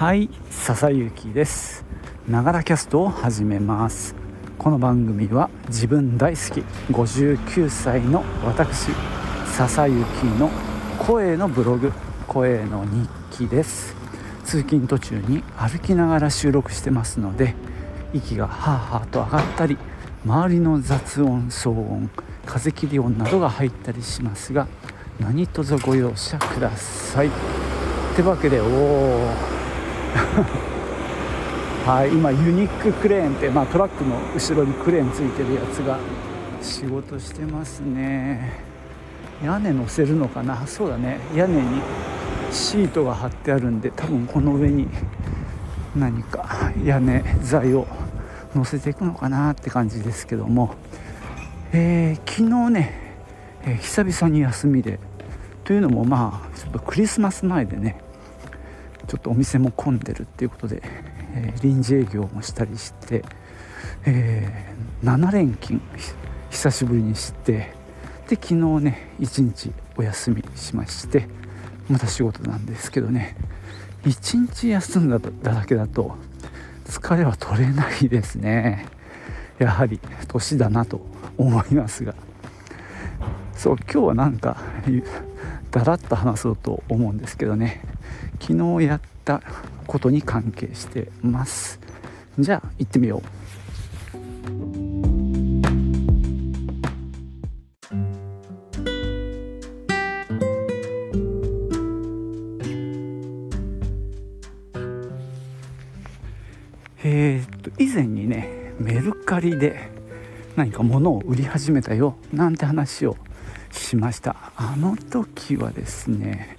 はい笹雪です。ながらキャストを始めます。この番組は自分大好き59歳の私笹雪の声のブログ声の日記です。通勤途中に歩きながら収録してますので息がハーハーと上がったり周りの雑音騒音風切り音などが入ったりしますが何卒ご容赦ください。ってわけでおお はい今ユニッククレーンって、まあ、トラックの後ろにクレーンついてるやつが仕事してますね。屋根乗せるのかな？そうだね。屋根にシートが張ってあるんで多分この上に何か屋根材を乗せていくのかなって感じですけども、えー、昨日ね、えー、久々に休みで。というのもまあちょっとクリスマス前でねちょっとお店も混んでるっていうことで、えー、臨時営業もしたりして、えー、7連勤久しぶりにしてで昨日ね1日お休みしましてまた仕事なんですけどね1日休んだだけだと疲れは取れないですね。やはり年だなと思いますが。そう今日はなんかだらっと話そうと思うんですけどね。昨日やったことに関係してます。じゃあ行ってみよう。えー、っと以前にねメルカリで何か物を売り始めたよなんて話をしました。あの時はですね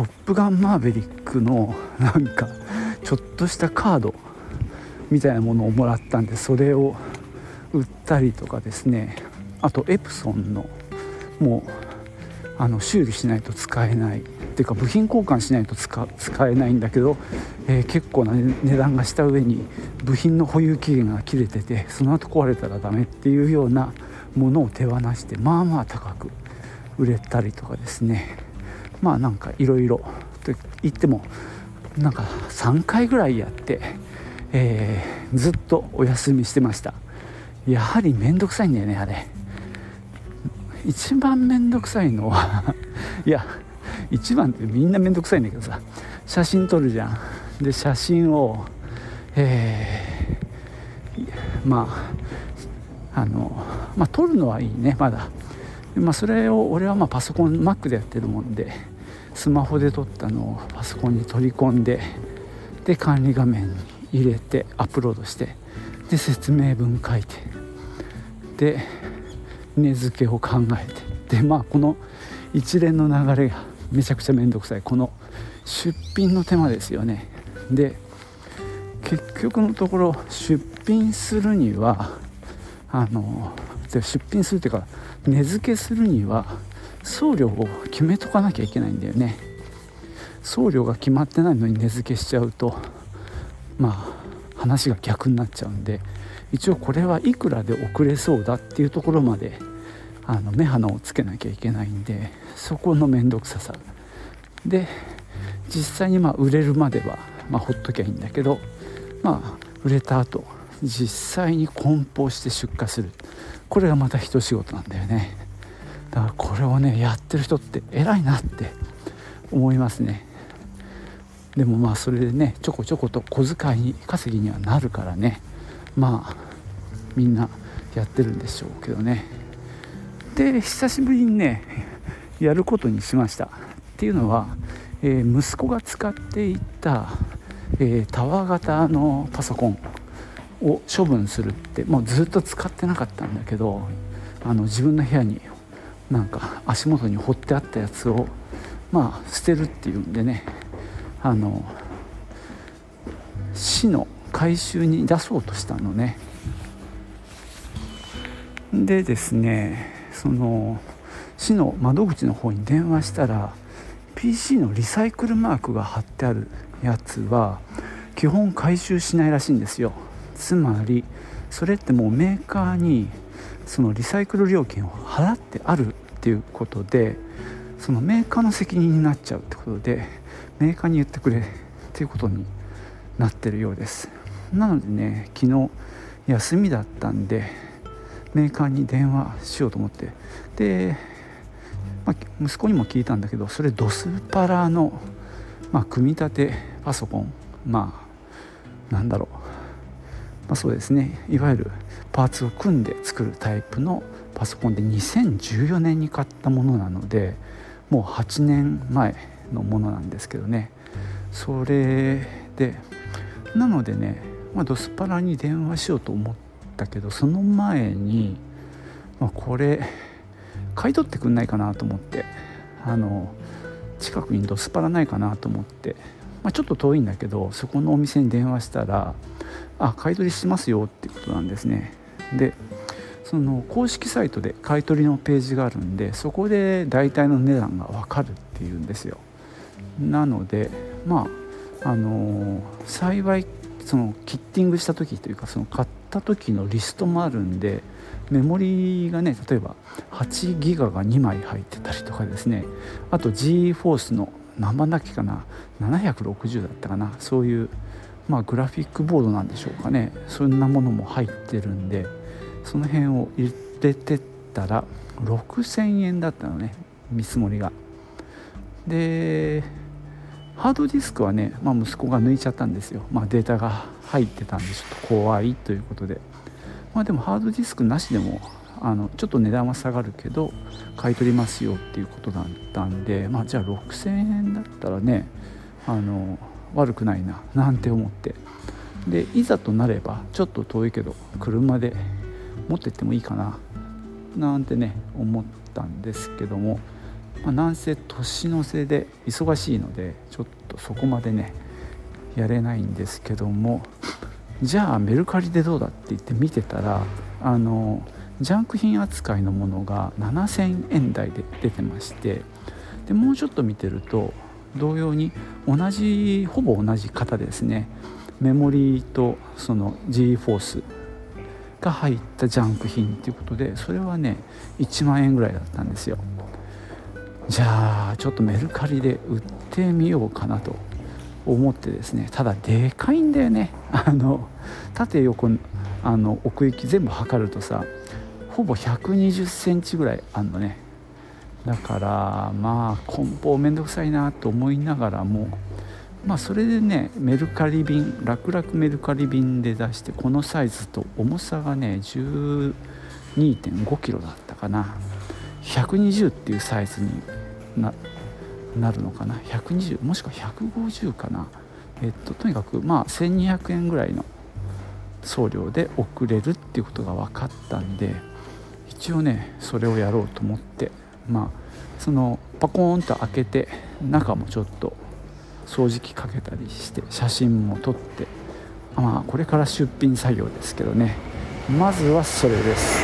トップガンマーヴェリックのなんかちょっとしたカードみたいなものをもらったんでそれを売ったりとかですね。あとエプソンのもうあの修理しないと使えない。っていうか部品交換しないと使えないんだけど、えー、結構な値段がした上に部品の保有期限が切れててその後壊れたらダメっていうようなものを手放してまあまあ高く売れたりとかですね。まあなんかいろいろと言ってもなんか3回ぐらいやって、えー、ずっとお休みしてました。やはり面倒くさいんだよねあれ。一番面倒くさいのは いや一番ってみんな面倒くさいんだけどさ写真撮るじゃん。で写真をえー、まああのまあ撮るのはいいねまだ。まあ、それを俺はまパソコン Mac でやってるもんでスマホで撮ったのをパソコンに取り込んでで管理画面に入れてアップロードしてで説明文書いてで値付けを考えてでまあこの一連の流れがめちゃくちゃ面倒くさい。この出品の手間ですよね。で結局のところ出品するにはあの出品するっていうか値付けするには送料を決めとかなきゃいけないんだよね。送料が決まってないのに値付けしちゃうとまあ話が逆になっちゃうんで一応これはいくらで送れそうだっていうところまであの目鼻をつけなきゃいけないんでそこの面倒くささ。で実際にまあ売れるまでは、まあ、ほっときゃいいんだけどまあ売れた後実際に梱包して出荷する。これがまた一仕事なんだよね。だからこれをねやってる人って偉いなって思いますね。でもまあそれでねちょこちょこと小遣いに稼ぎにはなるからね。まあみんなやってるんでしょうけどね。で久しぶりにねやることにしました。っていうのは、えー、息子が使っていた、えー、タワー型のパソコン。を処分するってもうずっと使ってなかったんだけどあの自分の部屋になんか足元に掘ってあったやつをまあ捨てるっていうんでねあの市の回収に出そうとしたのね。でですねその市の窓口の方に電話したら PC のリサイクルマークが貼ってあるやつは基本回収しないらしいんですよ。つまりそれってもうメーカーにそのリサイクル料金を払ってあるっていうことでそのメーカーの責任になっちゃうってことでメーカーに言ってくれっていうことになってるようです。なのでね昨日休みだったんでメーカーに電話しようと思って。で、まあ、息子にも聞いたんだけどそれドスパラの、まあ、組み立てパソコンまあなんだろう、まあ、そうですね。いわゆるパーツを組んで作るタイプのパソコンで2014年に買ったものなのでもう8年前のものなんですけどね。それでなのでね、まあ、ドスパラに電話しようと思ったけどその前に、まあ、これ買い取ってくんないかなと思ってあの近くにドスパラないかなと思って、まあ、ちょっと遠いんだけどそこのお店に電話したら「あ買い取りしますよ」ってことなんですね。でその公式サイトで買い取りのページがあるんでそこで大体の値段が分かるっていうんですよ。なのでまああの幸いそのキッティングした時というかその買った時のリストもあるんでメモリがね例えば8ギガが2枚入ってたりとかですねあと g フォースの何番だっけかな？760だったかな？そういうまあグラフィックボードなんでしょうかね。そんなものも入ってるんでその辺を入れてったら6000円だったのね見積もりが。でハードディスクはね、まあ、息子が抜いちゃったんですよ、まあ、データが入ってたんでちょっと怖いということで。まあでもハードディスクなしでもあのちょっと値段は下がるけど買い取りますよっていうことだったんでまあじゃあ6000円だったらねあの悪くないななんて思って。でいざとなればちょっと遠いけど車で持ってってもいいかななんてね思ったんですけども、まあ、なんせ年の瀬で忙しいのでちょっとそこまでねやれないんですけどもじゃあメルカリでどうだって言って見てたらあのジャンク品扱いのものが7,000円台で出てましてでもうちょっと見てると同様に同じほぼ同じ型ですねメモリーとその G フォースが入ったジャンク品っていうことでそれはね1万円ぐらいだったんですよ。じゃあちょっとメルカリで売ってみようかなと思ってですねただでかいんだよね。あの縦横あの奥行き全部測るとさほぼ120センチぐらいあんのね。だからまあ梱包めんどくさいなと思いながらもまあそれでねメルカリ便楽々メルカリ便で出してこのサイズと重さがね1 2 5キロだったかな。120っていうサイズにななるのかな。120もしくは150かな。えっととにかくまあ1200円ぐらいの送料で送れるっていうことが分かったんで一応ねそれをやろうと思ってまあそのパコーンと開けて中もちょっと掃除機かけたりして写真も撮ってまあこれから出品作業ですけどね。まずはそれです。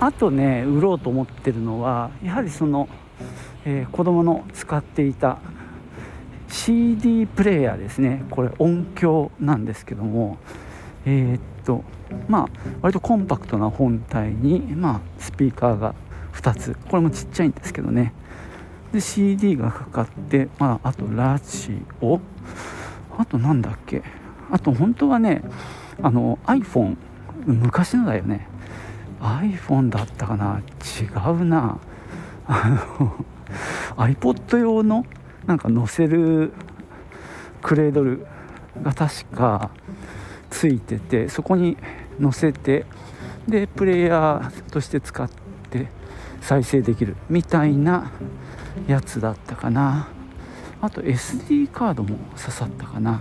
あとね売ろうと思ってるのはやはりその、えー、子供の使っていた CD プレーヤーですね。これ音響なんですけども。えー、っとまあ割とコンパクトな本体に、まあ、スピーカーが2つ。これもちっちゃいんですけどね。で CD がかかって、まあ、あとラジオ。あとなんだっけ。あと本当はねあの iPhone 昔のだよね。iPhone だったかな。違うな。あの iPod 用のなんか載せるクレードルが確かついててそこに載せてでプレイヤーとして使って再生できるみたいなやつだったかな。あと SD カードも刺さったかな。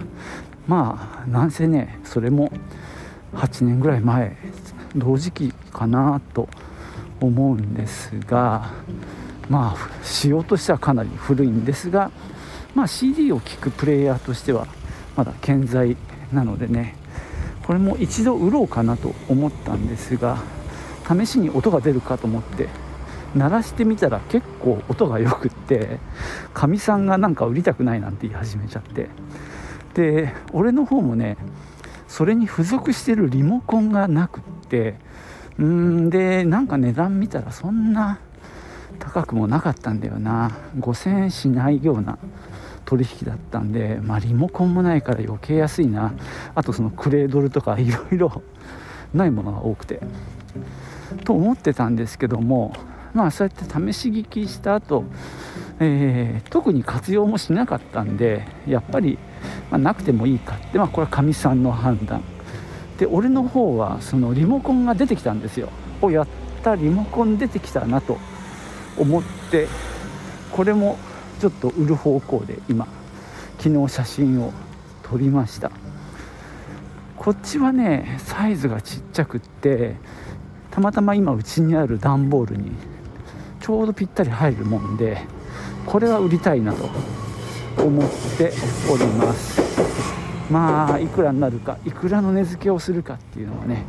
まあなんせねそれも8年ぐらい前同時期かなと思うんですがまあ仕様としてはかなり古いんですがまあ CD を聴くプレイヤーとしてはまだ健在なのでねこれも一度売ろうかなと思ったんですが試しに音が出るかと思って鳴らしてみたら結構音がよくってかみさんがなんか売りたくないなんて言い始めちゃって。で俺の方もねそれに付属してるリモコンがなくってうんでなんか値段見たらそんな高くもなかったんだよな。5000円しないような取引だったんで、まあ、リモコンもないから余計安いな。あとそのクレードルとかいろいろないものが多くて。と思ってたんですけどもまあそうやって試し聞きした後、えー、特に活用もしなかったんでやっぱり、まあ、なくてもいいかって、まあ、これはかみさんの判断。で俺の方はそのリモコンが出てきたんですよ。おやったリモコン出てきたなと。思ってこれもちょっと売る方向で今昨日写真を撮りました。こっちはねサイズがちっちゃくってたまたま今うちにある段ボールにちょうどぴったり入るもんでこれは売りたいなと思っております。まあいくらになるかいくらの値付けをするかっていうのはね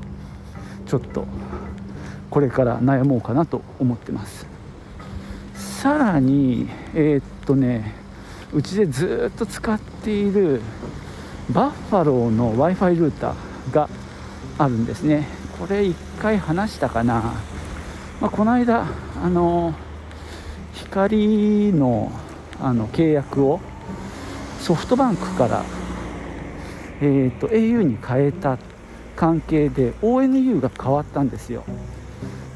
ちょっとこれから悩もうかなと思ってます。さらにえー、っとねうちでずっと使っているバッファローの w i f i ルーターがあるんですね。これ1回話したかな、まあ、この間あの光のあの契約をソフトバンクから、えーと、au に変えた関係で ONU が変わったんですよ。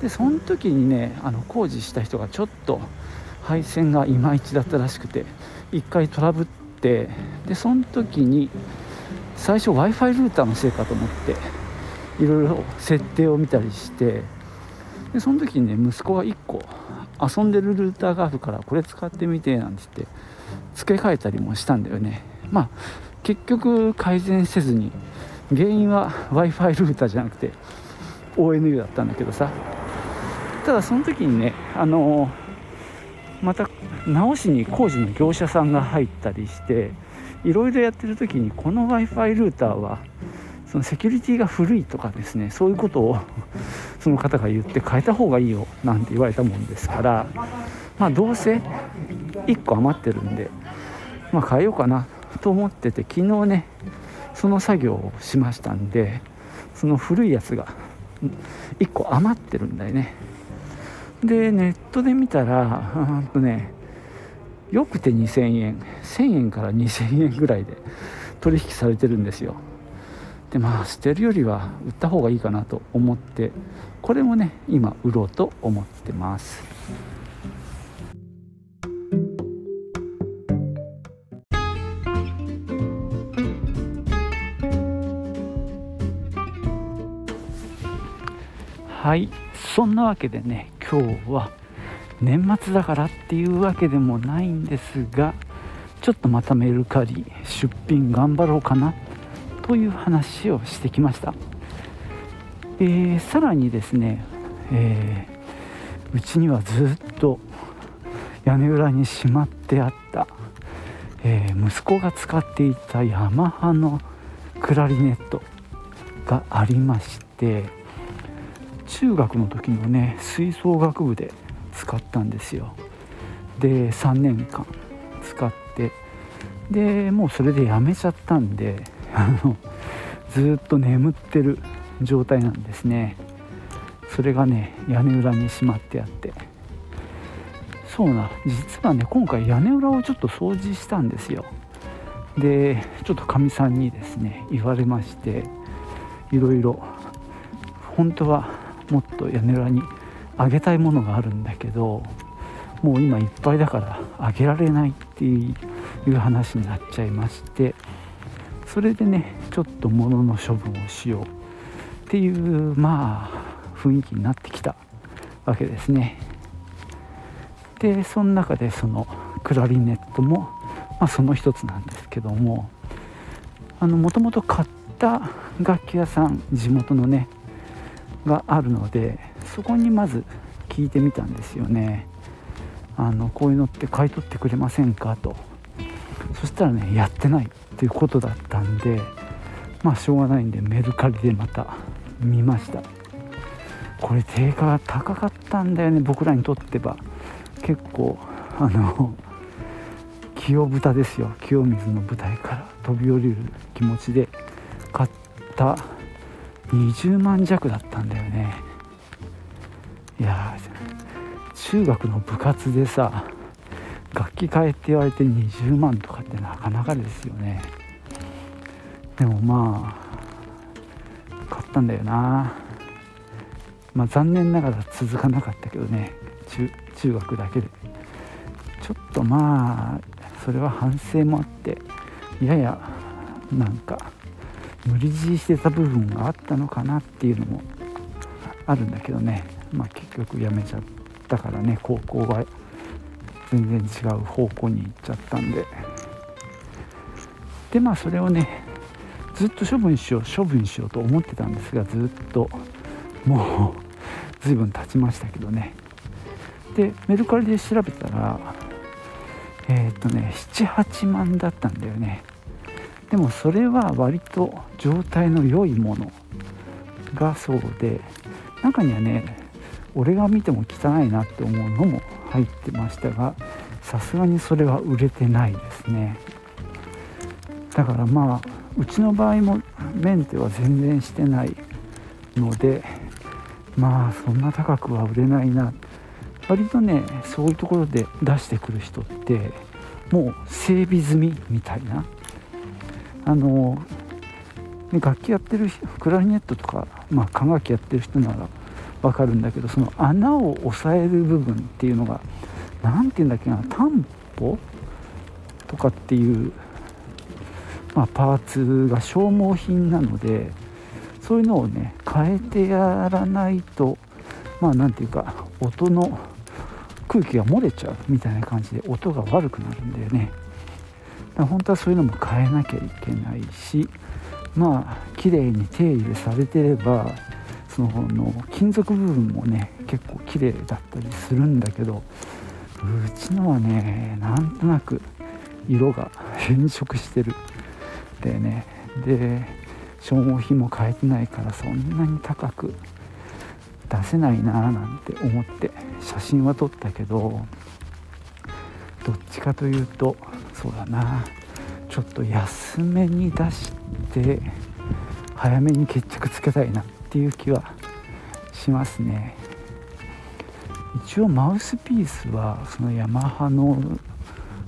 でその時にねあの工事した人がちょっと配線がいまいちだったらしくて1回トラブってでその時に最初 w i f i ルーターのせいかと思っていろいろ設定を見たりしてでその時にね息子が1個遊んでるルーターがあるからこれ使ってみてなんて言って付け替えたりもしたんだよね。まあ結局改善せずに原因は w i f i ルーターじゃなくて ONU だったんだけどさ。ただその時にねあのまた直しに工事の業者さんが入ったりしていろいろやってる時にこの w i f i ルーターはそのセキュリティが古いとかですねそういうことを その方が言って変えた方がいいよなんて言われたもんですからまあどうせ1個余ってるんでまあ変えようかなと思ってて昨日ねその作業をしましたんでその古いやつが1個余ってるんだよね。でネットで見たらうんとねよくて2000円。1000円から2000円ぐらいで取引されてるんですよ。でまあ捨てるよりは売った方がいいかなと思ってこれもね今売ろうと思ってます。はい。そんなわけでね今日は年末だからっていうわけでもないんですがちょっとまたメルカリ出品頑張ろうかなという話をしてきました、えー、さらにですね、えー、うちにはずっと屋根裏にしまってあった、えー、息子が使っていたヤマハのクラリネットがありまして中学の時のね吹奏楽部で使ったんですよ。で3年間使ってでもうそれでやめちゃったんで あのずっと眠ってる状態なんですね。それがね屋根裏にしまってあって。そうな実はね今回屋根裏をちょっと掃除したんですよ。でちょっとかみさんにですね言われましていろいろ。本当はもっと屋根裏にあげたいものがあるんだけどもう今いっぱいだからあげられないっていう話になっちゃいましてそれでねちょっと物の処分をしようっていうまあ雰囲気になってきたわけですね。でその中でそのクラリネットも、まあ、その一つなんですけどももともと買った楽器屋さん地元のねがあるのでそこにまず聞いてみたんですよね。あのこういうのって買い取ってくれませんか？と。そしたらねやってないっていうことだったんでまあしょうがないんでメルカリでまた見ました。これ定価が高かったんだよね僕らにとっては。結構あの清豚ですよ。清水の舞台から飛び降りる気持ちで買った20万弱だったんだよね。いや中学の部活でさ楽器買えって言われて20万とかってなかなかですよね。でもまあ買ったんだよな。まあ残念ながら続かなかったけどね中中学だけで。ちょっとまあそれは反省もあってややなんか無理強いしてた部分があったのかなっていうのもあるんだけどね。まあ結局やめちゃったからね。高校は全然違う方向に行っちゃったんで。でまあそれをねずっと処分しよう処分しようと思ってたんですがずっと。もう随分経ちましたけどね。でメルカリで調べたらえっ、とね78万だったんだよね。でもそれは割と状態の良いものがそうで中にはね俺が見ても汚いなって思うのも入ってましたがさすがにそれは売れてないですね。だからまあうちの場合もメンテは全然してないのでまあそんな高くは売れないな。割とねそういうところで出してくる人ってもう整備済みみたいなあの楽器やってるクラリネットとか、まあ、管楽器やってる人なら分かるんだけどその穴を押さえる部分っていうのが何て言うんだっけな担保とかっていう、まあ、パーツが消耗品なのでそういうのをね変えてやらないとまあ何て言うか音の空気が漏れちゃうみたいな感じで音が悪くなるんだよね。本当はそういうのも変えなきゃいけないしまあ綺麗に手入れされてればその金属部分もね結構綺麗だったりするんだけどうちのはねなんとなく色が変色してる。でねで消耗品も変えてないからそんなに高く出せないなーなんて思って写真は撮ったけどどっちかというとそうだな。ちょっと安めに出して早めに決着つけたいなっていう気はしますね。一応マウスピースはそのヤマハの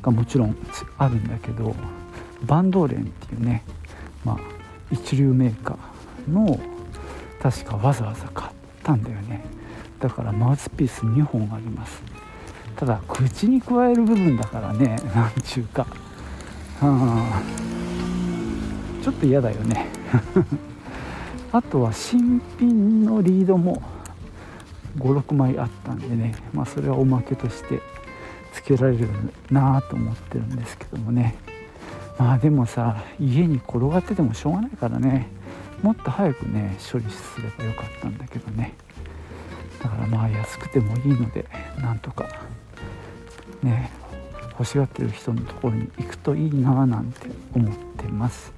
がもちろんあるんだけどバンドーレンっていうね、まあ、一流メーカーの確かわざわざ買ったんだよね。だからマウスピース2本あります。ただ口に加える部分だからね なんちゅうか。あちょっと嫌だよね。あとは新品のリードも56枚あったんでね。まあそれはおまけとしてつけられるなと思ってるんですけどもね。まあでもさ家に転がっててもしょうがないからね。もっと早くね処理すればよかったんだけどね。だからまあ安くてもいいのでなんとかね欲しがってる人のところに行くといいななんて思ってます。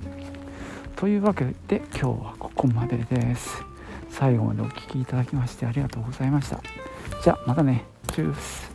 というわけで今日はここまでです。最後までお聴きいただきましてありがとうございました。じゃあまたね。チュース。